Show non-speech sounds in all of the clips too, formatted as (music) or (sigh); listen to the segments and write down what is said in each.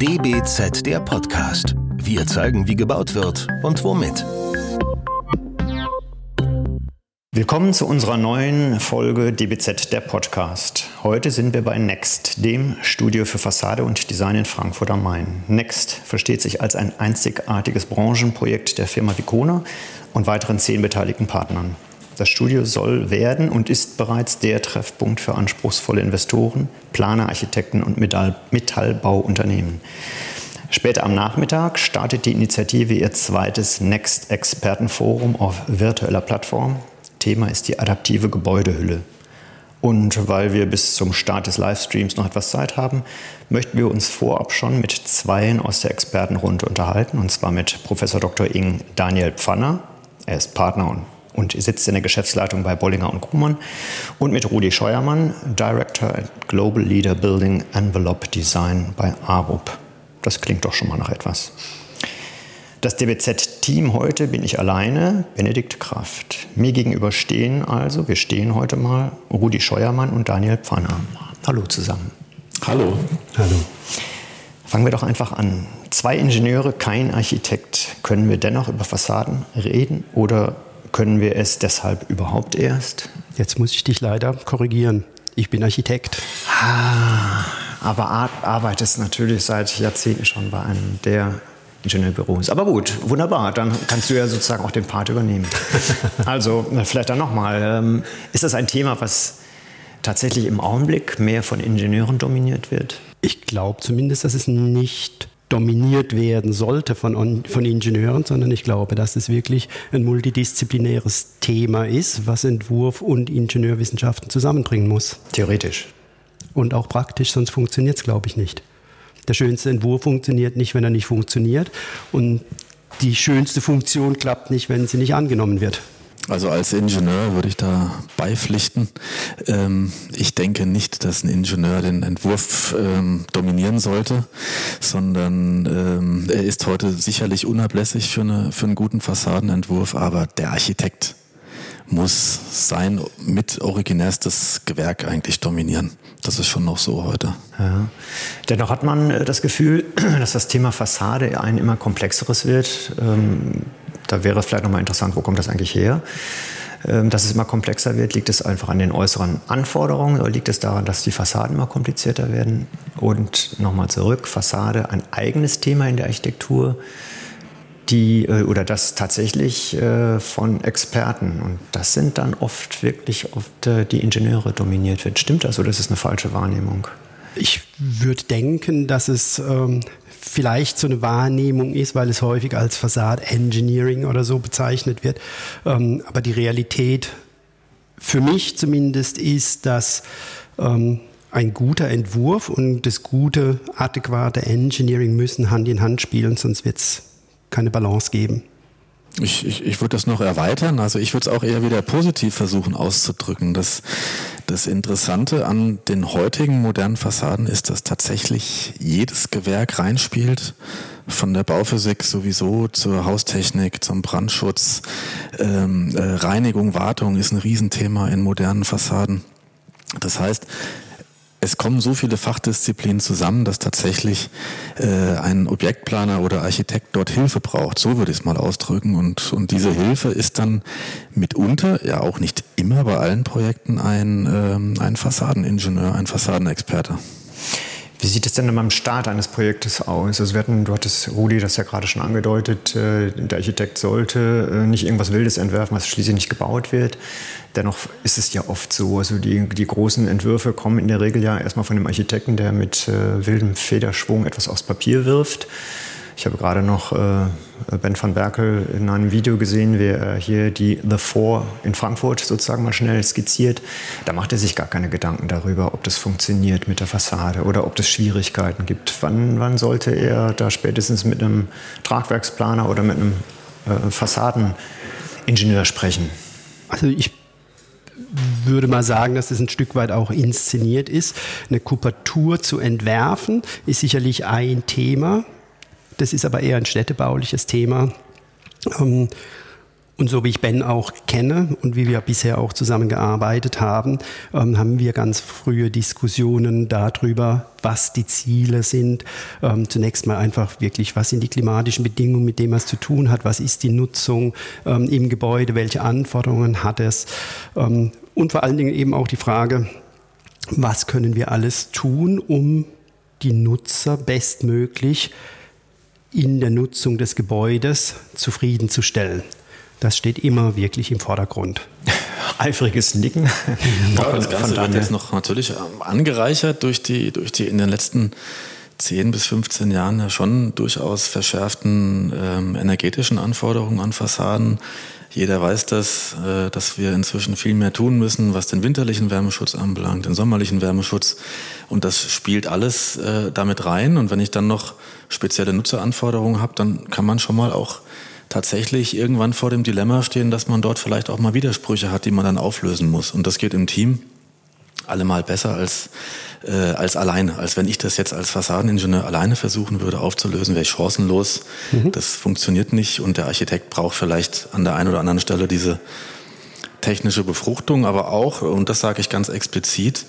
DBZ der Podcast. Wir zeigen, wie gebaut wird und womit. Willkommen zu unserer neuen Folge DBZ der Podcast. Heute sind wir bei Next, dem Studio für Fassade und Design in Frankfurt am Main. Next versteht sich als ein einzigartiges Branchenprojekt der Firma Vicona und weiteren zehn beteiligten Partnern. Das Studio soll werden und ist bereits der Treffpunkt für anspruchsvolle Investoren, Planer, Architekten und Metall Metallbauunternehmen. Später am Nachmittag startet die Initiative ihr zweites Next Expertenforum auf virtueller Plattform. Thema ist die adaptive Gebäudehülle. Und weil wir bis zum Start des Livestreams noch etwas Zeit haben, möchten wir uns vorab schon mit zweien aus der Expertenrunde unterhalten, und zwar mit Professor Dr. Ing Daniel Pfanner. Er ist Partner und und sitzt in der Geschäftsleitung bei Bollinger und Krumann. Und mit Rudi Scheuermann, Director at Global Leader Building Envelope Design bei ARUP. Das klingt doch schon mal nach etwas. Das DBZ-Team heute bin ich alleine, Benedikt Kraft. Mir gegenüber stehen also, wir stehen heute mal, Rudi Scheuermann und Daniel Pfanner. Hallo zusammen. Hallo. Hallo. Fangen wir doch einfach an. Zwei Ingenieure, kein Architekt. Können wir dennoch über Fassaden reden oder können wir es deshalb überhaupt erst? Jetzt muss ich dich leider korrigieren. Ich bin Architekt. Ah, aber arbeitest natürlich seit Jahrzehnten schon bei einem der Ingenieurbüros. Aber gut, wunderbar. Dann kannst du ja sozusagen auch den Part übernehmen. (laughs) also, vielleicht dann nochmal. Ähm, ist das ein Thema, was tatsächlich im Augenblick mehr von Ingenieuren dominiert wird? Ich glaube zumindest, dass es nicht dominiert werden sollte von, von Ingenieuren, sondern ich glaube, dass es wirklich ein multidisziplinäres Thema ist, was Entwurf und Ingenieurwissenschaften zusammenbringen muss. Theoretisch. Und auch praktisch, sonst funktioniert es, glaube ich, nicht. Der schönste Entwurf funktioniert nicht, wenn er nicht funktioniert. Und die schönste Funktion klappt nicht, wenn sie nicht angenommen wird. Also als Ingenieur würde ich da beipflichten. Ähm, ich denke nicht, dass ein Ingenieur den Entwurf ähm, dominieren sollte, sondern ähm, er ist heute sicherlich unablässig für, eine, für einen guten Fassadenentwurf, aber der Architekt muss sein mit originärstes Gewerk eigentlich dominieren. Das ist schon noch so heute. Ja. Dennoch hat man äh, das Gefühl, (clears throat) dass das Thema Fassade ein immer komplexeres wird. Ähm, da wäre vielleicht nochmal interessant, wo kommt das eigentlich her? Ähm, dass es immer komplexer wird, liegt es einfach an den äußeren Anforderungen oder liegt es daran, dass die Fassaden immer komplizierter werden? Und nochmal zurück, Fassade, ein eigenes Thema in der Architektur, die äh, oder das tatsächlich äh, von Experten und das sind dann oft wirklich oft äh, die Ingenieure dominiert wird. Stimmt das oder ist es eine falsche Wahrnehmung? Ich würde denken, dass es ähm, vielleicht so eine Wahrnehmung ist, weil es häufig als Fassade Engineering oder so bezeichnet wird. Ähm, aber die Realität für mich zumindest ist, dass ähm, ein guter Entwurf und das gute, adäquate Engineering müssen Hand in Hand spielen, sonst wird es keine Balance geben. Ich, ich, ich würde das noch erweitern. Also ich würde es auch eher wieder positiv versuchen auszudrücken. Das, das Interessante an den heutigen modernen Fassaden ist, dass tatsächlich jedes Gewerk reinspielt. Von der Bauphysik sowieso zur Haustechnik, zum Brandschutz. Ähm, äh, Reinigung, Wartung ist ein Riesenthema in modernen Fassaden. Das heißt, es kommen so viele Fachdisziplinen zusammen, dass tatsächlich äh, ein Objektplaner oder Architekt dort Hilfe braucht. So würde ich es mal ausdrücken. Und, und diese Hilfe ist dann mitunter, ja auch nicht immer bei allen Projekten, ein, ähm, ein Fassadeningenieur, ein Fassadenexperte. Wie sieht es denn beim Start eines Projektes aus? Also wir hatten, du hattest Rudi das ja gerade schon angedeutet, äh, der Architekt sollte äh, nicht irgendwas Wildes entwerfen, was schließlich nicht gebaut wird. Dennoch ist es ja oft so, also die, die großen Entwürfe kommen in der Regel ja erstmal von dem Architekten, der mit äh, wildem Federschwung etwas aufs Papier wirft. Ich habe gerade noch äh, Ben van Berkel in einem Video gesehen, wie er hier die The Four in Frankfurt sozusagen mal schnell skizziert. Da macht er sich gar keine Gedanken darüber, ob das funktioniert mit der Fassade oder ob es Schwierigkeiten gibt. Wann, wann sollte er da spätestens mit einem Tragwerksplaner oder mit einem äh, Fassadeningenieur sprechen? Also ich würde mal sagen, dass es ein Stück weit auch inszeniert ist. Eine Kupatur zu entwerfen ist sicherlich ein Thema. Das ist aber eher ein städtebauliches Thema. Ähm, Und so wie ich Ben auch kenne und wie wir bisher auch zusammengearbeitet haben, ähm, haben wir ganz frühe Diskussionen darüber, was die Ziele sind. Ähm, zunächst mal einfach wirklich, was sind die klimatischen Bedingungen, mit denen man es zu tun hat, was ist die Nutzung im Gebäude, welche Anforderungen hat es und vor allen Dingen eben auch die Frage, was können wir alles tun, um die Nutzer bestmöglich in der Nutzung des Gebäudes zufriedenzustellen. Das steht immer wirklich im Vordergrund. (laughs) Eifriges Nicken. (laughs) Ja, das Ganze wird jetzt noch natürlich ähm, angereichert durch die, durch die in den letzten 10 bis 15 Jahren ja schon durchaus verschärften ähm, energetischen Anforderungen an Fassaden. Jeder weiß das, äh, dass wir inzwischen viel mehr tun müssen, was den winterlichen Wärmeschutz anbelangt, den sommerlichen Wärmeschutz. Und das spielt alles äh, damit rein. Und wenn ich dann noch spezielle Nutzeranforderungen habe, dann kann man schon mal auch tatsächlich irgendwann vor dem Dilemma stehen, dass man dort vielleicht auch mal Widersprüche hat, die man dann auflösen muss. Und das geht im Team allemal besser als, äh, als alleine. Als wenn ich das jetzt als Fassadeningenieur alleine versuchen würde aufzulösen, wäre ich chancenlos. Mhm. Das funktioniert nicht und der Architekt braucht vielleicht an der einen oder anderen Stelle diese technische Befruchtung, aber auch, und das sage ich ganz explizit,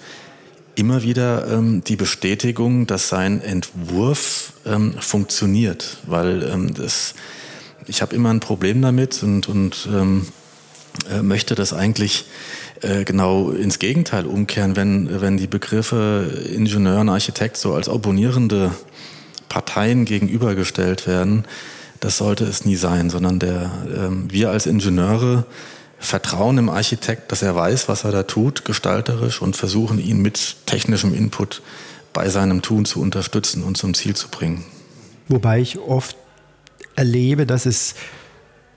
immer wieder ähm, die Bestätigung, dass sein Entwurf ähm, funktioniert, weil ähm, das ich habe immer ein Problem damit und, und ähm, äh, möchte das eigentlich äh, genau ins Gegenteil umkehren, wenn, wenn die Begriffe Ingenieur und Architekt so als opponierende Parteien gegenübergestellt werden. Das sollte es nie sein, sondern der, äh, wir als Ingenieure vertrauen im Architekt, dass er weiß, was er da tut, gestalterisch und versuchen ihn mit technischem Input bei seinem Tun zu unterstützen und zum Ziel zu bringen. Wobei ich oft erlebe, dass es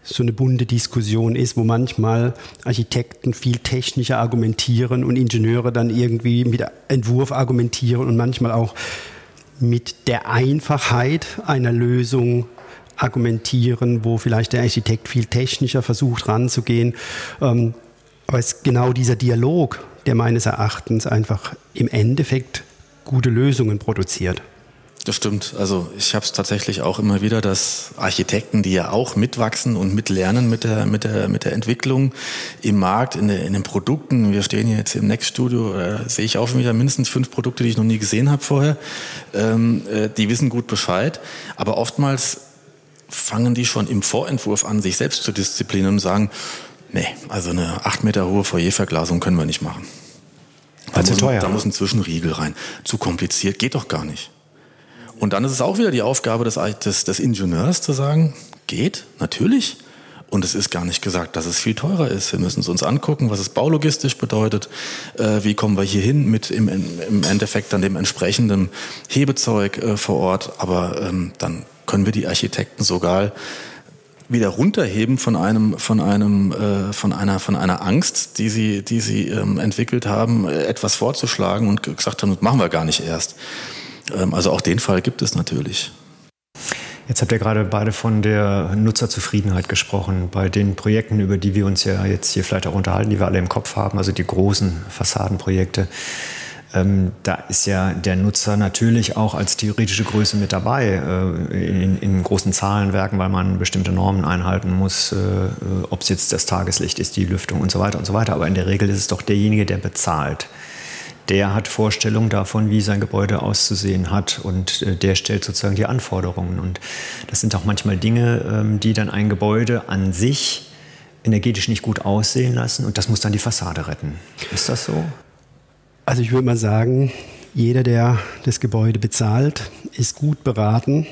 so eine bunte Diskussion ist, wo manchmal Architekten viel technischer argumentieren und Ingenieure dann irgendwie mit Entwurf argumentieren und manchmal auch mit der Einfachheit einer Lösung argumentieren, wo vielleicht der Architekt viel technischer versucht ranzugehen. Ähm, aber es ist genau dieser Dialog, der meines Erachtens einfach im Endeffekt gute Lösungen produziert. Das stimmt. Also ich habe es tatsächlich auch immer wieder, dass Architekten, die ja auch mitwachsen und mitlernen mit der, mit der, mit der Entwicklung im Markt, in, der, in den Produkten. Wir stehen hier jetzt im Next Studio, da sehe ich auch schon wieder mindestens fünf Produkte, die ich noch nie gesehen habe vorher. Ähm, äh, die wissen gut Bescheid. Aber oftmals fangen die schon im Vorentwurf an, sich selbst zu disziplinieren und sagen, nee, also eine acht Meter hohe Foyerverglasung können wir nicht machen. Da, muss, teuer. da muss ein Zwischenriegel rein. Zu kompliziert, geht doch gar nicht. Und dann ist es auch wieder die Aufgabe des, des, des Ingenieurs zu sagen, geht, natürlich. Und es ist gar nicht gesagt, dass es viel teurer ist. Wir müssen es uns angucken, was es baulogistisch bedeutet. Äh, wie kommen wir hier hin mit im, im Endeffekt dann dem entsprechenden Hebezeug äh, vor Ort. Aber ähm, dann können wir die Architekten sogar wieder runterheben von einem, von einem, äh, von einer, von einer Angst, die sie, die sie ähm, entwickelt haben, etwas vorzuschlagen und gesagt haben, das machen wir gar nicht erst. Ähm, also auch den Fall gibt es natürlich. Jetzt habt ihr gerade beide von der Nutzerzufriedenheit gesprochen. Bei den Projekten, über die wir uns ja jetzt hier vielleicht auch unterhalten, die wir alle im Kopf haben, also die großen Fassadenprojekte, ähm, da ist ja der Nutzer natürlich auch als theoretische Größe mit dabei äh, in, in, großen Zahlenwerken, weil man bestimmte Normen einhalten muss, äh, ob es jetzt das Tageslicht ist, die Lüftung und so weiter und so weiter. Aber in der Regel ist es doch derjenige, der bezahlt der hat Vorstellungen davon, wie sein Gebäude auszusehen hat und äh, der stellt sozusagen die Anforderungen. Und das sind auch manchmal Dinge, ähm, die dann ein Gebäude an sich energetisch nicht gut aussehen lassen und das muss dann die Fassade retten. Ist das so? Also ich würde mal sagen, jeder, der das Gebäude bezahlt, ist gut beraten,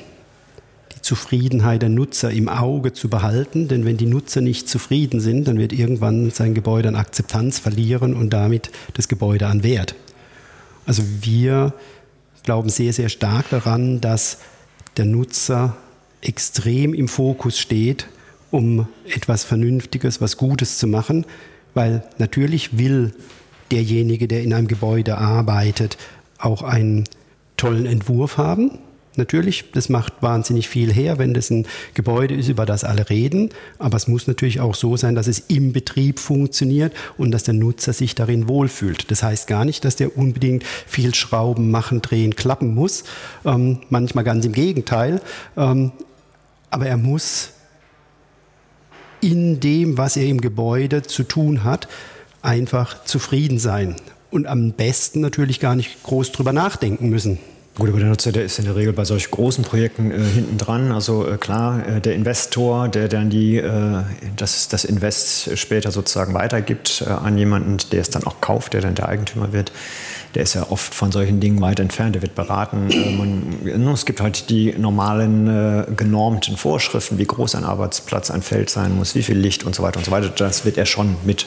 die Zufriedenheit der Nutzer im Auge zu behalten. Denn wenn die Nutzer nicht zufrieden sind, dann wird irgendwann sein Gebäude an Akzeptanz verlieren und damit das Gebäude an Wert. Also wir glauben sehr, sehr stark daran, dass der Nutzer extrem im Fokus steht, um etwas Vernünftiges, was Gutes zu machen, weil natürlich will derjenige, der in einem Gebäude arbeitet, auch einen tollen Entwurf haben, Natürlich, das macht wahnsinnig viel her, wenn das ein Gebäude ist, über das alle reden. Aber es muss natürlich auch so sein, dass es im Betrieb funktioniert und dass der Nutzer sich darin wohlfühlt. Das heißt gar nicht, dass der unbedingt viel Schrauben machen, drehen, klappen muss. Ähm, manchmal ganz im Gegenteil. Ähm, aber er muss in dem, was er im Gebäude zu tun hat, einfach zufrieden sein. Und am besten natürlich gar nicht groß drüber nachdenken müssen. Gut, aber der Nutzer, der ist in der Regel bei solch großen Projekten äh, hinten dran. Also äh, klar, äh, der Investor, der dann die, äh, das, das Invest später sozusagen weitergibt äh, an jemanden, der es dann auch kauft, der dann der Eigentümer wird, der ist ja oft von solchen Dingen weit entfernt. Der wird beraten. Äh, man, es gibt halt die normalen genormten Vorschriften, wie groß ein Arbeitsplatz, ein Feld sein muss, wie viel Licht und so weiter und so weiter. Das wird er schon mit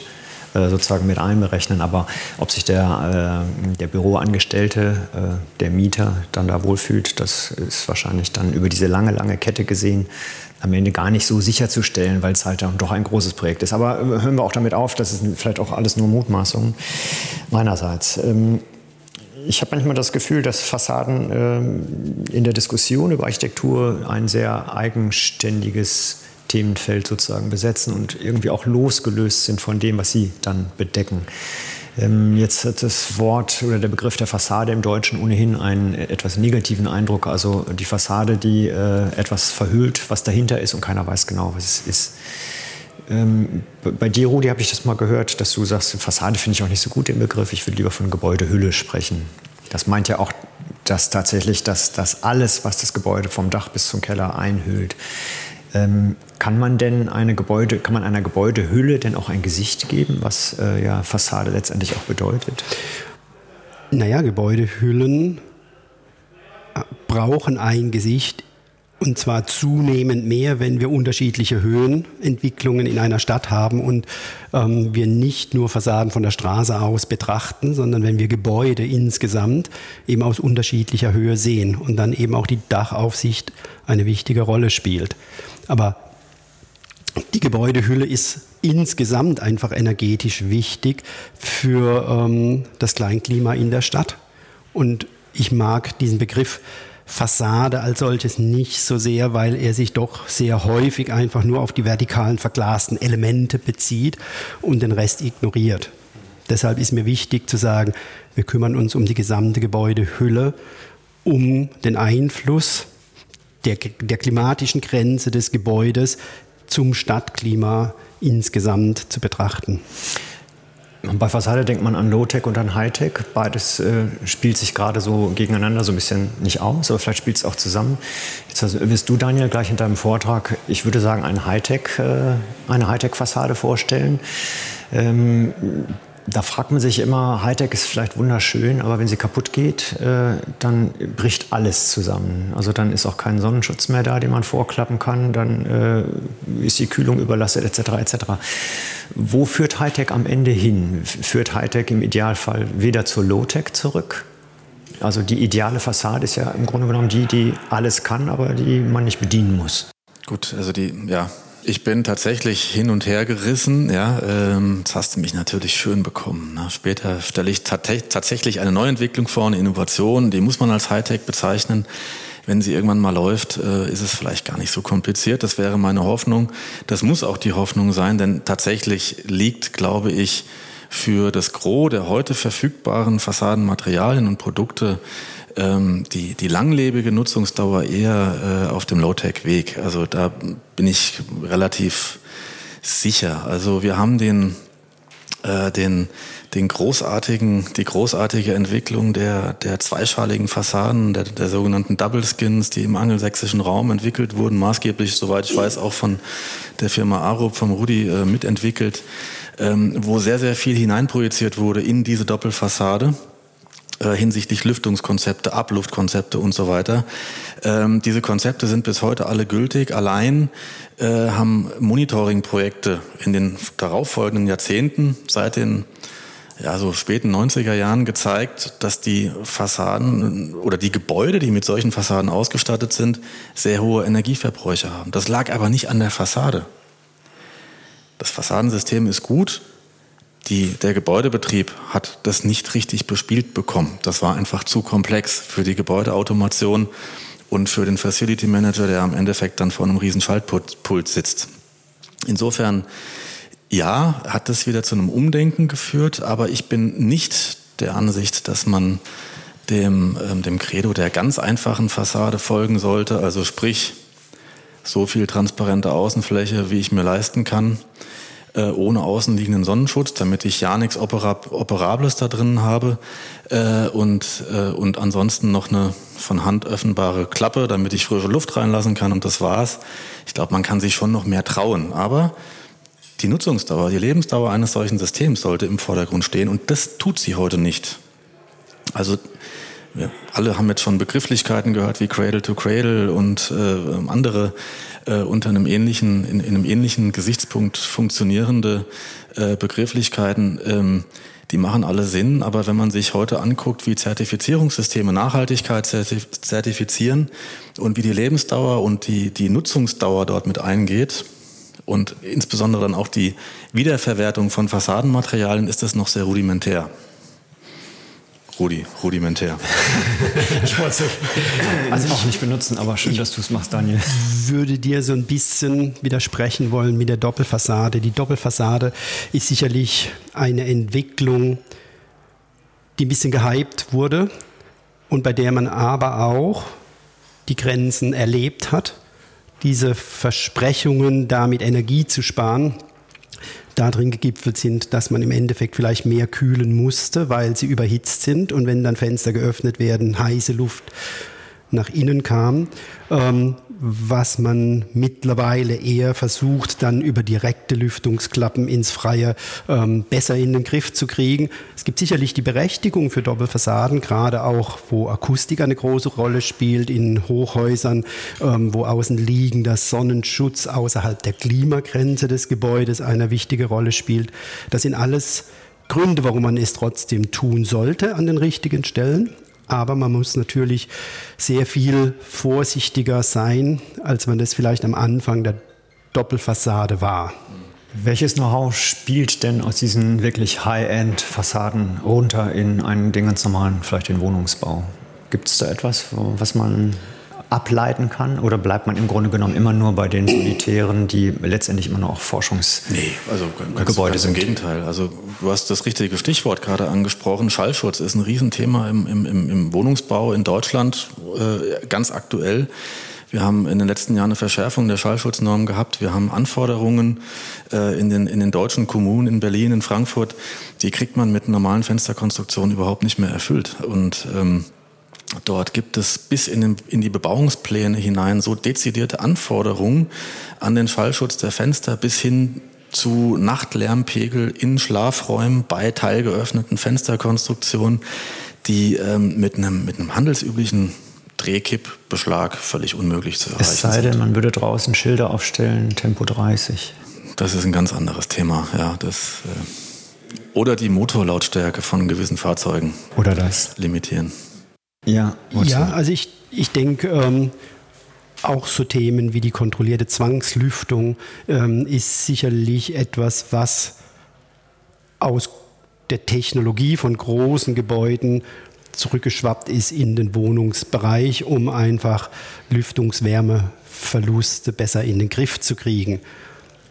äh, sozusagen mit einberechnen. Aber ob sich der, äh, der Büroangestellte, äh, der Mieter dann da wohlfühlt, das ist wahrscheinlich dann über diese lange, lange Kette gesehen am Ende gar nicht so sicherzustellen, weil es halt dann doch ein großes Projekt ist. Aber hören wir auch damit auf, das ist vielleicht auch alles nur Mutmaßungen meinerseits. Ähm, ich habe manchmal das Gefühl, dass Fassaden ähm, in der Diskussion über Architektur ein sehr eigenständiges Themenfeld sozusagen besetzen und irgendwie auch losgelöst sind von dem, was sie dann bedecken. Ähm, jetzt hat das Wort oder der Begriff der Fassade im Deutschen ohnehin einen etwas negativen Eindruck. Also die Fassade, die äh, etwas verhüllt, was dahinter ist und keiner weiß genau, was es ist. Ähm, bei dir, Rudi, habe ich das mal gehört, dass du sagst, Fassade finde ich auch nicht so gut den Begriff. Ich würde lieber von Gebäudehülle sprechen. Das meint ja auch, dass tatsächlich das, das alles, was das Gebäude vom Dach bis zum Keller einhüllt, ähm, kann man denn eine Gebäude, kann man einer Gebäudehülle denn auch ein Gesicht geben, was äh, ja Fassade letztendlich auch bedeutet? Naja, Gebäudehüllen äh, brauchen ein Gesicht und zwar zunehmend mehr, wenn wir unterschiedliche Höhenentwicklungen in einer Stadt haben und ähm, wir nicht nur Fassaden von der Straße aus betrachten, sondern wenn wir Gebäude insgesamt eben aus unterschiedlicher Höhe sehen und dann eben auch die Dachaufsicht eine wichtige Rolle spielt. Aber die Gebäudehülle ist insgesamt einfach energetisch wichtig für ähm, das Kleinklima in der Stadt. Und ich mag diesen Begriff Fassade als solches nicht so sehr, weil er sich doch sehr häufig einfach nur auf die vertikalen verglasten Elemente bezieht und den Rest ignoriert. Deshalb ist mir wichtig zu sagen, wir kümmern uns um die gesamte Gebäudehülle, um den Einfluss der, der klimatischen Grenze des Gebäudes zum Stadtklima insgesamt zu betrachten. Bei Fassade denkt man an Low-Tech und an High-Tech. Beides äh, spielt sich gerade so gegeneinander so ein bisschen nicht aus, aber vielleicht spielt es auch zusammen. Jetzt wirst du, Daniel, gleich in deinem Vortrag, ich würde sagen, ein Hightech, äh, eine Hightech-Fassade vorstellen. Ähm, da fragt man sich immer, Hightech ist vielleicht wunderschön, aber wenn sie kaputt geht, äh, dann bricht alles zusammen. Also dann ist auch kein Sonnenschutz mehr da, den man vorklappen kann, dann äh, ist die Kühlung überlastet etc. etc. Wo führt Hightech am Ende hin? Führt Hightech im Idealfall wieder zur Low-Tech zurück? Also die ideale Fassade ist ja im Grunde genommen die, die alles kann, aber die man nicht bedienen muss. Gut, also die, ja, ich bin tatsächlich hin und her gerissen. Ja, ähm, jetzt hast du mich natürlich schön bekommen. Ne? Später stelle ich tatsächlich eine Neuentwicklung vor, eine Innovation. Die muss man als Hightech bezeichnen. Wenn sie irgendwann mal läuft, äh, ist es vielleicht gar nicht so kompliziert. Das wäre meine Hoffnung. Das muss auch die Hoffnung sein, denn tatsächlich liegt, glaube ich, für das Gros der heute verfügbaren Fassadenmaterialien und Produkte ähm, die, die langlebige Nutzungsdauer eher äh, auf dem Low-Tech-Weg. Also da bin ich relativ sicher. Also wir haben den, äh, den, den großartigen, die großartige Entwicklung der, der zweischaligen Fassaden, der, der sogenannten Double Skins, die im angelsächsischen Raum entwickelt wurden, maßgeblich, soweit ich weiß, auch von der Firma Arup, vom Rudi äh, mitentwickelt, ähm, wo sehr, sehr viel hineinprojiziert wurde in diese Doppelfassade hinsichtlich Lüftungskonzepte, Abluftkonzepte und so weiter. Ähm, diese Konzepte sind bis heute alle gültig. Allein äh, haben Monitoring-Projekte in den darauffolgenden Jahrzehnten seit den ja, so späten 90er Jahren gezeigt, dass die Fassaden oder die Gebäude, die mit solchen Fassaden ausgestattet sind, sehr hohe Energieverbräuche haben. Das lag aber nicht an der Fassade. Das Fassadensystem ist gut, die, der Gebäudebetrieb hat das nicht richtig bespielt bekommen. Das war einfach zu komplex für die Gebäudeautomation und für den Facility Manager, der am Endeffekt dann vor einem riesen Schaltpult sitzt. Insofern, ja, hat das wieder zu einem Umdenken geführt, aber ich bin nicht der Ansicht, dass man dem, ähm, dem Credo der ganz einfachen Fassade folgen sollte, also sprich so viel transparente Außenfläche, wie ich mir leisten kann, äh, ohne außenliegenden Sonnenschutz, damit ich ja nichts Operab Operables da drin habe äh, und, äh, und ansonsten noch eine von Hand öffnbare Klappe, damit ich frische Luft reinlassen kann und das war's. Ich glaube, man kann sich schon noch mehr trauen, aber die Nutzungsdauer, die Lebensdauer eines solchen Systems sollte im Vordergrund stehen und das tut sie heute nicht. Also wir alle haben jetzt schon Begrifflichkeiten gehört wie Cradle to Cradle und äh, andere äh, unter einem ähnlichen, in, in, einem ähnlichen Gesichtspunkt funktionierende äh, Begrifflichkeiten. Ähm, die machen alle Sinn, aber wenn man sich heute anguckt, wie Zertifizierungssysteme Nachhaltigkeit zertifizieren und wie die Lebensdauer und die, die Nutzungsdauer dort mit eingeht und insbesondere dann auch die Wiederverwertung von Fassadenmaterialien, ist das noch sehr rudimentär. Rudi, rudimentär. (laughs) ich wollte es also auch nicht benutzen, aber schön, dass du es machst, Daniel. Würde dir so ein bisschen widersprechen wollen mit der Doppelfassade. Die Doppelfassade ist sicherlich eine Entwicklung, die ein bisschen gehypt wurde und bei der man aber auch die Grenzen erlebt hat. Diese Versprechungen, damit Energie zu sparen, darin gegipfelt sind, dass man im Endeffekt vielleicht mehr kühlen musste, weil sie überhitzt sind und wenn dann Fenster geöffnet werden, heiße Luft nach innen kam, ähm, was man mittlerweile eher versucht, dann über direkte Lüftungsklappen ins Freie ähm, besser in den Griff zu kriegen. Es gibt sicherlich die Berechtigung für Doppelfassaden, gerade auch, wo Akustik eine große Rolle spielt, in Hochhäusern, ähm, wo außen liegender Sonnenschutz außerhalb der Klimagrenze des Gebäudes eine wichtige Rolle spielt. Das sind alles Gründe, warum man es trotzdem tun sollte an den richtigen Stellen. Aber man muss natürlich sehr viel vorsichtiger sein, als man das vielleicht am Anfang der Doppelfassade war. Welches Know-how spielt denn aus diesen wirklich High-End-Fassaden runter in einen den ganz normalen, vielleicht den Wohnungsbau? Gibt es da etwas, was man ableiten kann? Oder bleibt man im Grunde genommen immer nur bei den Solitären, die letztendlich immer noch Forschungsgebäude nee, also ganz, ganz sind? Im Gegenteil. Also du hast das richtige Stichwort gerade angesprochen. Schallschutz ist ein Riesenthema im, im, im Wohnungsbau in Deutschland, äh, ganz aktuell. Wir haben in den letzten Jahren eine Verschärfung der Schallschutznorm gehabt. Wir haben Anforderungen äh, in, den, in den deutschen Kommunen, in Berlin, in Frankfurt, die kriegt man mit normalen Fensterkonstruktionen überhaupt nicht mehr erfüllt. Und ähm, Dort gibt es bis in, den, in, die Bebauungspläne hinein so dezidierte Anforderungen an den Schallschutz der Fenster bis hin zu Nachtlärmpegel in Schlafräumen bei teilgeöffneten Fensterkonstruktionen, die ähm, mit, einem, mit einem handelsüblichen Drehkippbeschlag völlig unmöglich zu erreichen sind. Es sei denn, man würde draußen Schilder aufstellen, Tempo 30. Das ist ein ganz anderes Thema, ja. Das, äh, oder die Motorlautstärke von gewissen Fahrzeugen. Oder das. Limitieren. Ja, ja also ich, ich denke, ähm, auch so Themen wie die kontrollierte Zwangslüftung ähm, ist sicherlich etwas, was aus der Technologie von großen Gebäuden zurückgeschwappt ist in den Wohnungsbereich, um einfach Lüftungswärmeverluste besser in den Griff zu kriegen.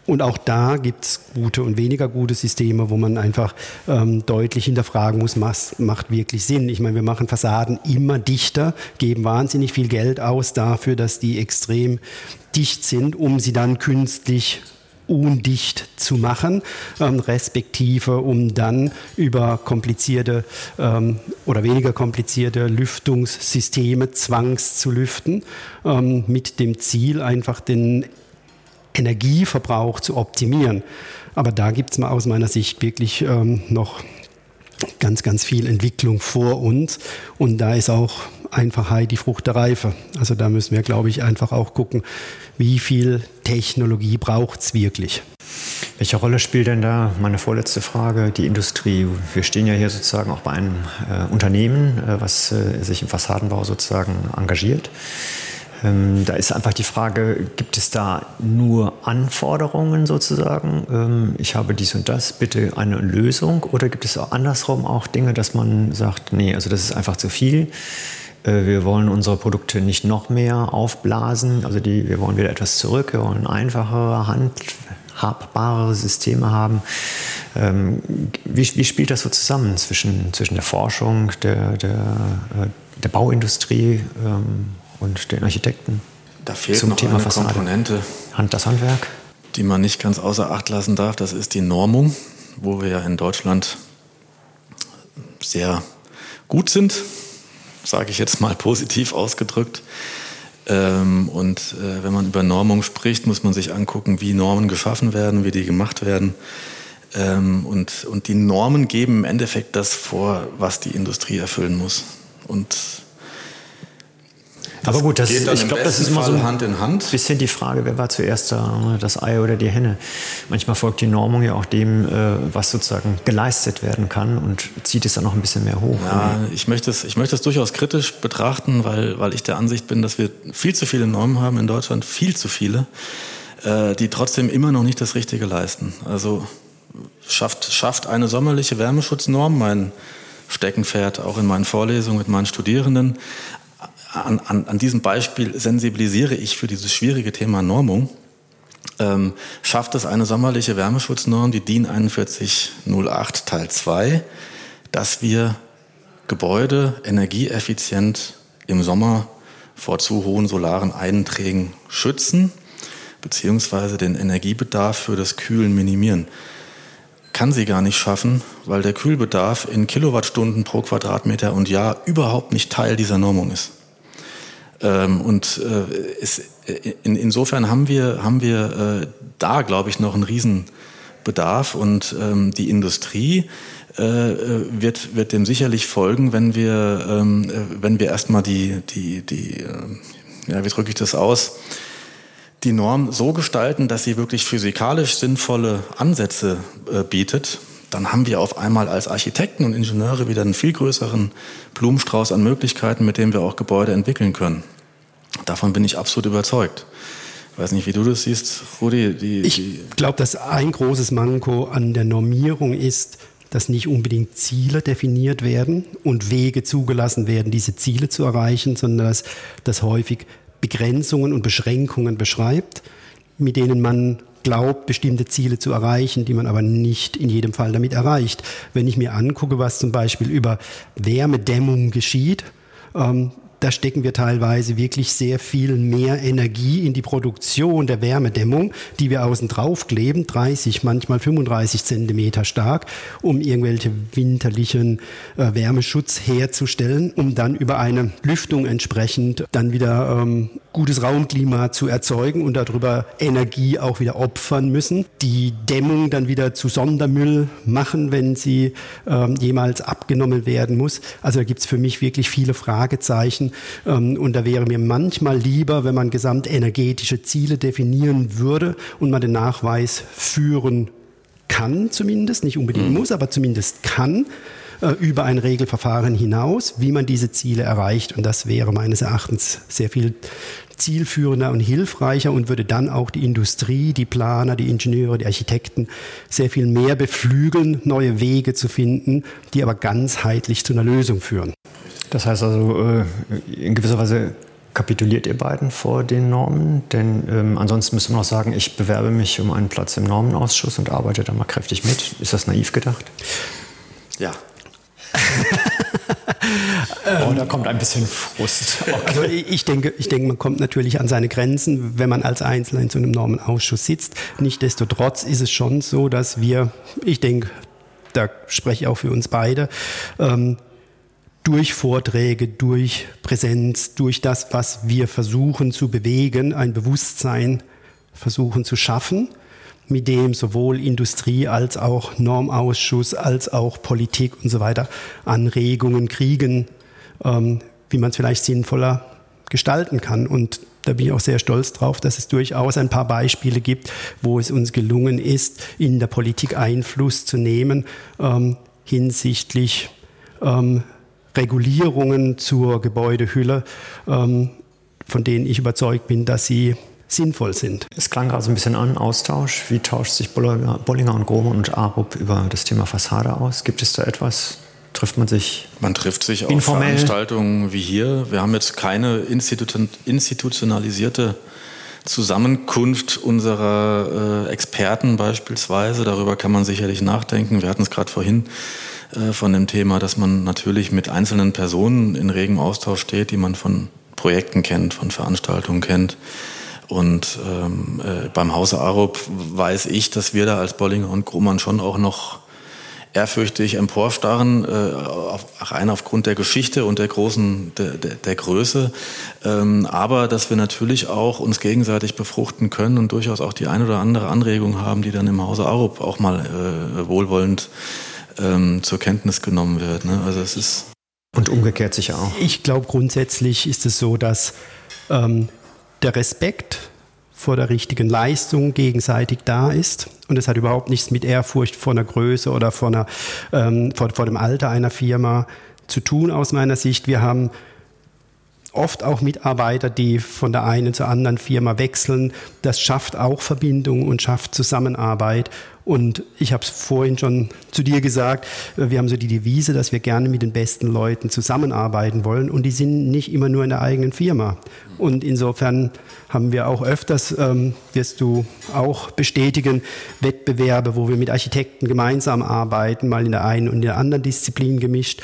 Und auch da gibt es gute und weniger gute Systeme, wo man einfach ähm, deutlich hinterfragen muss, was macht wirklich Sinn. Ich meine, wir machen Fassaden immer dichter, geben wahnsinnig viel Geld aus dafür, dass die extrem dicht sind, um sie dann künstlich undicht zu machen, ähm, respektive um dann über komplizierte ähm, oder weniger komplizierte Lüftungssysteme zwangs zu lüften, ähm, mit dem Ziel einfach den Energieverbrauch zu optimieren. Aber da gibt es aus meiner Sicht wirklich ähm, noch ganz, ganz viel Entwicklung vor uns. Und da ist auch Einfachheit die Frucht der Reife. Also da müssen wir, glaube ich, einfach auch gucken, wie viel Technologie braucht es wirklich. Welche Rolle spielt denn da, meine vorletzte Frage, die Industrie? Wir stehen ja hier sozusagen auch bei einem äh, Unternehmen, äh, was äh, sich im Fassadenbau sozusagen engagiert. Ähm, da ist einfach die Frage, gibt es da nur Anforderungen sozusagen? Ähm, ich habe dies und das, bitte eine Lösung. Oder gibt es auch andersrum auch Dinge, dass man sagt, nee, also das ist einfach zu viel. Äh, wir wollen unsere Produkte nicht noch mehr aufblasen. Also die, wir wollen wieder etwas zurück. Wir wollen einfachere, handhabbare Systeme haben. Ähm, wie, wie, spielt das so zusammen zwischen, zwischen der Forschung, der, der, äh, der Bauindustrie? Und den Architekten? Da fehlt zum noch Thema eine Fassade? Komponente, Hand, das Handwerk? die man nicht ganz außer Acht lassen darf. Das ist die Normung, wo wir ja in Deutschland sehr gut sind, sage ich jetzt mal (laughs) positiv ausgedrückt. Ähm, und äh, wenn man über Normung spricht, muss man sich angucken, wie Normen geschaffen werden, wie die gemacht werden. Ähm, und, und die Normen geben im Endeffekt das vor, was die Industrie erfüllen muss. Und Aber gut, das, geht dann ich glaube, das ist immer so Fall ein Hand in Hand. bisschen die Frage, wer war zuerst da, das Ei oder die Henne. Manchmal folgt die Normung ja auch dem, äh, was sozusagen geleistet werden kann und zieht es dann noch ein bisschen mehr hoch. Ja, ich möchte es, ich möchte es durchaus kritisch betrachten, weil, weil ich der Ansicht bin, dass wir viel zu viele Normen haben in Deutschland, viel zu viele, äh, die trotzdem immer noch nicht das Richtige leisten. Also schafft, schafft eine sommerliche Wärmeschutznorm, mein Steckenpferd auch in meinen Vorlesungen mit meinen Studierenden. An, an, an diesem Beispiel sensibilisiere ich für dieses schwierige Thema Normung. Ähm, schafft es eine sommerliche Wärmeschutznorm, die DIN 4108 Teil 2, dass wir Gebäude energieeffizient im Sommer vor zu hohen solaren Einträgen schützen, beziehungsweise den Energiebedarf für das Kühlen minimieren. Kann sie gar nicht schaffen, weil der Kühlbedarf in Kilowattstunden pro Quadratmeter und Jahr überhaupt nicht Teil dieser Normung ist. Ähm, und äh, es, in, insofern haben wir, haben wir äh, da, glaube ich, noch einen Riesenbedarf. Und ähm, die Industrie äh, wird, wird dem sicherlich folgen, wenn wir, ähm, äh, wenn wir erstmal die, die, die äh, ja, wie drücke ich das aus, die Norm so gestalten, dass sie wirklich physikalisch sinnvolle Ansätze äh, bietet, dann haben wir auf einmal als Architekten und Ingenieure wieder einen viel größeren Blumenstrauß an Möglichkeiten, mit dem wir auch Gebäude entwickeln können. Davon bin ich absolut überzeugt. Ich weiß nicht, wie du das siehst, Rudi. Die, Ich glaube, dass ein großes Manko an der Normierung ist, dass nicht unbedingt Ziele definiert werden und Wege zugelassen werden, diese Ziele zu erreichen, sondern dass das häufig Begrenzungen und Beschränkungen beschreibt, mit denen man glaubt, bestimmte Ziele zu erreichen, die man aber nicht in jedem Fall damit erreicht. Wenn ich mir angucke, was zum Beispiel über Wärmedämmung geschieht, ähm, da stecken wir teilweise wirklich sehr viel mehr Energie in die Produktion der Wärmedämmung, die wir außen drauf kleben, 30, manchmal 35 Zentimeter stark, um irgendwelche winterlichen äh, Wärmeschutz herzustellen, um dann über eine Lüftung entsprechend dann wieder ähm, gutes Raumklima zu erzeugen und darüber Energie auch wieder opfern müssen. Die Dämmung dann wieder zu Sondermüll machen, wenn sie ähm, jemals abgenommen werden muss. Also da gibt es für mich wirklich viele Fragezeichen. Ähm, und da wäre mir manchmal lieber, wenn man gesamtenergetische Ziele definieren würde und man den Nachweis führen kann zumindest, nicht unbedingt muss, aber zumindest kann, äh, über ein Regelverfahren hinaus, wie man diese Ziele erreicht. Und das wäre meines Erachtens sehr viel zielführender und hilfreicher und würde dann auch die Industrie, die Planer, die Ingenieure, die Architekten sehr viel mehr beflügeln, neue Wege zu finden, die aber ganzheitlich zu einer Lösung führen. Das heißt also, äh, in gewisser Weise kapituliert ihr beiden vor den Normen? Denn ähm, ansonsten müsste man auch sagen, ich bewerbe mich um einen Platz im Normenausschuss und arbeite da mal kräftig mit. Ist das naiv gedacht? ja, (laughs) oh, da kommt ein bisschen Frust. Also ich ich denke, ich denke, man kommt natürlich an seine Grenzen, wenn man als Einzelner in so einem Normenausschuss sitzt. Nichtsdestotrotz ist es schon so, dass wir, ich denke, da spreche ich auch für uns beide, ähm, durch Vorträge, durch Präsenz, durch das, was wir versuchen zu bewegen, ein Bewusstsein versuchen zu schaffen, mit dem sowohl Industrie als auch Normausschuss als auch Politik und so weiter Anregungen kriegen, ähm, wie man es vielleicht sinnvoller gestalten kann. Und da bin ich auch sehr stolz drauf, dass es durchaus ein paar Beispiele gibt, wo es uns gelungen ist, in der Politik Einfluss zu nehmen ähm, hinsichtlich ähm, Regulierungen zur Gebäudehülle, ähm, von denen ich überzeugt bin, dass sie sinnvoll sind. Es klang gerade so ein bisschen an, Austausch. Wie tauscht sich Bollinger, Bollinger und Grohmann und Arup über das Thema Fassade aus? Gibt es da etwas? Trifft man sich? Man trifft sich auf Informell. Veranstaltungen wie hier. Wir haben jetzt keine institu institutionalisierte Zusammenkunft unserer äh, Experten beispielsweise. Darüber kann man sicherlich nachdenken. Wir hatten es gerade vorhin äh, von dem Thema, dass man natürlich mit einzelnen Personen in regem Austausch steht, die man von Projekten kennt, von Veranstaltungen kennt. Und ähm, äh, beim Hause Arup weiß ich, dass wir da als Bollinger und Grummann schon auch noch ehrfürchtig emporstarren, äh, rein aufgrund der Geschichte und der großen, der, der, der Größe. Ähm, aber dass wir natürlich auch uns gegenseitig befruchten können und durchaus auch die eine oder andere Anregung haben, die dann im Hause Arup auch mal äh, wohlwollend ähm, zur Kenntnis genommen wird. Ne? Also es ist und umgekehrt sicher auch. Ich glaube, grundsätzlich ist es so, dass ähm, der Respekt vor der richtigen Leistung gegenseitig da ist. Und es hat überhaupt nichts mit Ehrfurcht vor einer Größe oder vor, einer, ähm, vor, vor dem Alter einer Firma zu tun, aus meiner Sicht. Wir haben oft auch Mitarbeiter, die von der einen zur anderen Firma wechseln. Das schafft auch Verbindung und schafft Zusammenarbeit. Und ich habe es vorhin schon zu dir gesagt, wir haben so die Devise, dass wir gerne mit den besten Leuten zusammenarbeiten wollen und die sind nicht immer nur in der eigenen Firma. Und insofern haben wir auch öfters, ähm, wirst du auch bestätigen, Wettbewerbe, wo wir mit Architekten gemeinsam arbeiten, mal in der einen und in der anderen Disziplin gemischt.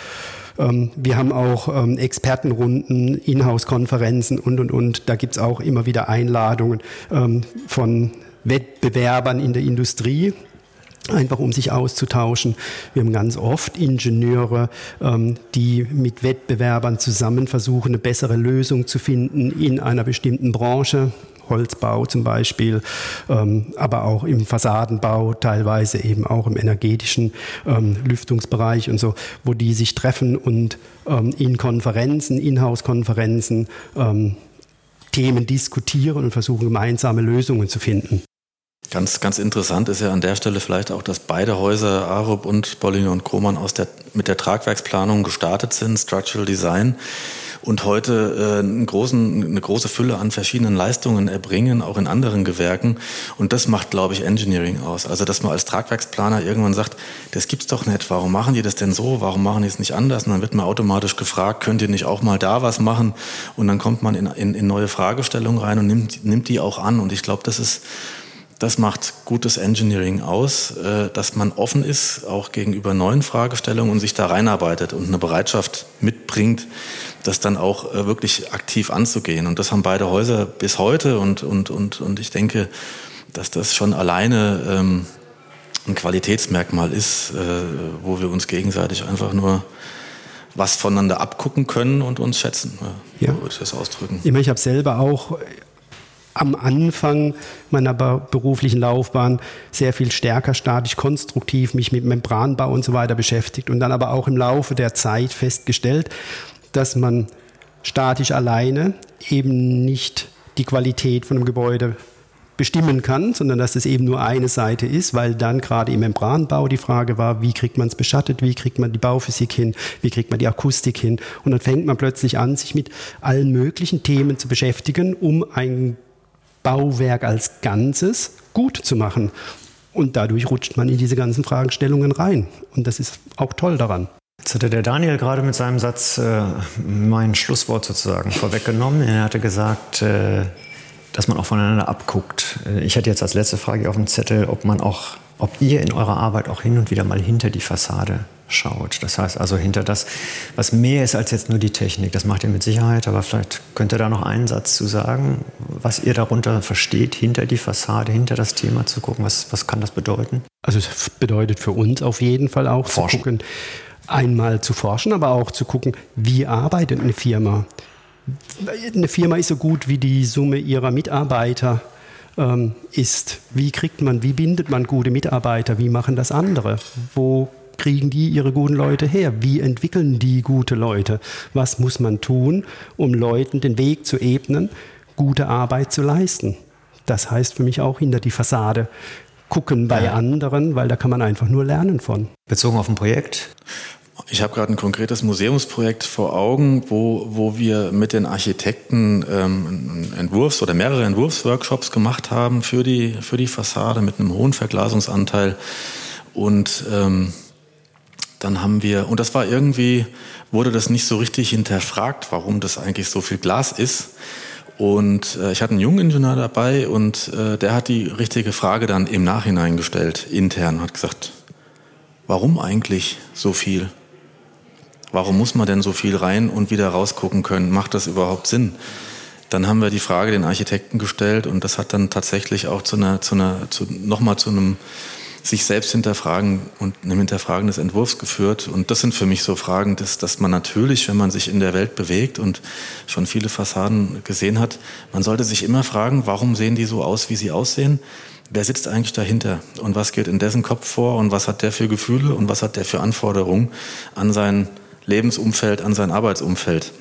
Ähm, wir haben auch ähm, Expertenrunden, Inhouse-Konferenzen und, und, und. Da gibt es auch immer wieder Einladungen ähm, von Wettbewerbern in der Industrie, einfach um sich auszutauschen. Wir haben ganz oft Ingenieure, die mit Wettbewerbern zusammen versuchen, eine bessere Lösung zu finden in einer bestimmten Branche. Holzbau zum Beispiel, ähm, aber auch im Fassadenbau, teilweise eben auch im energetischen ähm, Lüftungsbereich und so, wo die sich treffen und ähm, in Konferenzen, Inhouse-Konferenzen ähm, Themen diskutieren und versuchen gemeinsame Lösungen zu finden. Ganz, ganz interessant ist ja an der Stelle vielleicht auch, dass beide Häuser, Arup und Bollinger und Kroman, aus der, mit der Tragwerksplanung gestartet sind, Structural Design und heute äh, einen großen, eine große Fülle an verschiedenen Leistungen erbringen, auch in anderen Gewerken. Und das macht, glaube ich, Engineering aus. Also, dass man als Tragwerksplaner irgendwann sagt, das gibt's doch nicht. Warum machen die das denn so? Warum machen die es nicht anders? Und dann wird man automatisch gefragt, könnt ihr nicht auch mal da was machen? Und dann kommt man in, in, in neue Fragestellungen rein und nimmt, nimmt die auch an. Und ich glaube, das ist das macht gutes Engineering aus, äh, dass man offen ist, auch gegenüber neuen Fragestellungen und sich da reinarbeitet und eine Bereitschaft mitbringt, das dann auch äh, wirklich aktiv anzugehen. Und das haben beide Häuser bis heute und, und, und, und ich denke, dass das schon alleine ähm, ein Qualitätsmerkmal ist, äh, wo wir uns gegenseitig einfach nur was voneinander abgucken können und uns schätzen. Ja, ja. würde ich das ausdrücken. Ich, meine, ich habe selber auch am Anfang meiner beruflichen Laufbahn sehr viel stärker statisch konstruktiv mich mit Membranbau und so weiter beschäftigt und dann aber auch im Laufe der Zeit festgestellt, dass man statisch alleine eben nicht die Qualität von einem Gebäude bestimmen kann, sondern dass es eben nur eine Seite ist, weil dann gerade im Membranbau die Frage war, wie kriegt man es beschattet, wie kriegt man die Bauphysik hin, wie kriegt man die Akustik hin? Und dann fängt man plötzlich an, sich mit allen möglichen Themen zu beschäftigen, um ein Bauwerk als Ganzes gut zu machen. Und dadurch rutscht man in diese ganzen Fragestellungen rein. Und das ist auch toll daran. Jetzt hatte der Daniel gerade mit seinem Satz äh, mein Schlusswort sozusagen vorweggenommen. Er hatte gesagt, äh, dass man auch voneinander abguckt. Äh, ich hätte jetzt als letzte Frage auf dem Zettel, ob man auch, ob ihr in eurer Arbeit auch hin und wieder mal hinter die Fassade schaut. Das heißt also hinter das, was mehr ist als jetzt nur die Technik. Das macht ihr mit Sicherheit, aber vielleicht könnt ihr da noch einen Satz zu sagen, was ihr darunter versteht, hinter die Fassade, hinter das Thema zu gucken. Was, was kann das bedeuten? Also es bedeutet für uns auf jeden Fall auch forschen. zu gucken, einmal zu forschen, aber auch zu gucken, wie arbeitet eine Firma. Eine Firma ist so gut wie die Summe ihrer Mitarbeiter ähm, ist. Wie kriegt man, wie bindet man gute Mitarbeiter? Wie machen das andere? Wo kriegen die ihre guten Leute her? Wie entwickeln die gute Leute? Was muss man tun, um Leuten den Weg zu ebnen, gute Arbeit zu leisten? Das heißt für mich auch hinter die Fassade gucken bei ja. anderen, weil da kann man einfach nur lernen von. Bezogen auf ein Projekt? Ich habe gerade ein konkretes Museumsprojekt vor Augen, wo, wo wir mit den Architekten ähm, Entwurfs- oder mehrere Entwurfsworkshops gemacht haben für die, für die Fassade mit einem hohen Verglasungsanteil. Und ähm, dann haben wir, und das war irgendwie, wurde das nicht so richtig hinterfragt, warum das eigentlich so viel Glas ist. Und äh, ich hatte einen jungen Ingenieur dabei und äh, der hat die richtige Frage dann im Nachhinein gestellt, intern, hat gesagt, warum eigentlich so viel? Warum muss man denn so viel rein und wieder rausgucken können? Macht das überhaupt Sinn? Dann haben wir die Frage den Architekten gestellt und das hat dann tatsächlich auch zu einer, zu einer, zu, nochmal zu einem sich selbst hinterfragen und einem Hinterfragen des Entwurfs geführt. Und das sind für mich so Fragen, dass, dass man natürlich, wenn man sich in der Welt bewegt und schon viele Fassaden gesehen hat, man sollte sich immer fragen, warum sehen die so aus, wie sie aussehen? Wer sitzt eigentlich dahinter? Und was geht in dessen Kopf vor? Und was hat der für Gefühle? Und was hat der für Anforderungen an sein Lebensumfeld, an sein Arbeitsumfeld?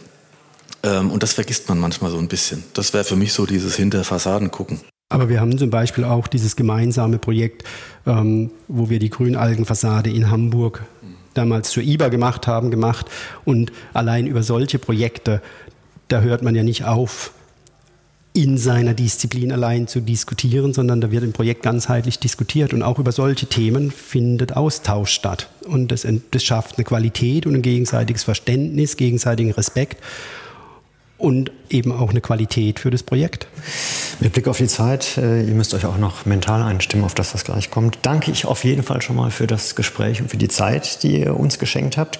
Ähm, und das vergisst man manchmal so ein bisschen. Das wäre für mich so dieses Hinterfassaden gucken. Aber wir haben zum Beispiel auch dieses gemeinsame Projekt, ähm, wo wir die Grünalgenfassade in Hamburg damals zur IBA gemacht haben, gemacht. Und allein über solche Projekte, da hört man ja nicht auf, in seiner Disziplin allein zu diskutieren, sondern da wird im Projekt ganzheitlich diskutiert und auch über solche Themen findet Austausch statt. Und das, das schafft eine Qualität und ein gegenseitiges Verständnis, gegenseitigen Respekt und eben auch eine Qualität für das Projekt. Mit Blick auf die Zeit, äh, ihr müsst euch auch noch mental einstimmen, auf das, was gleich kommt, danke ich auf jeden Fall schon mal für das Gespräch und für die Zeit, die ihr uns geschenkt habt.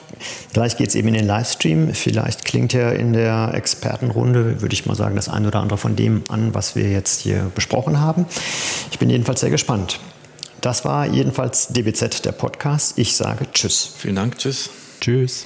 Gleich geht es eben in den Livestream. Vielleicht klingt ja in der Expertenrunde, würde ich mal sagen, das eine oder andere von dem an, was wir jetzt hier besprochen haben. Ich bin jedenfalls sehr gespannt. Das war jedenfalls DBZ, der Podcast. Ich sage Tschüss. Vielen Dank, Tschüss. Tschüss.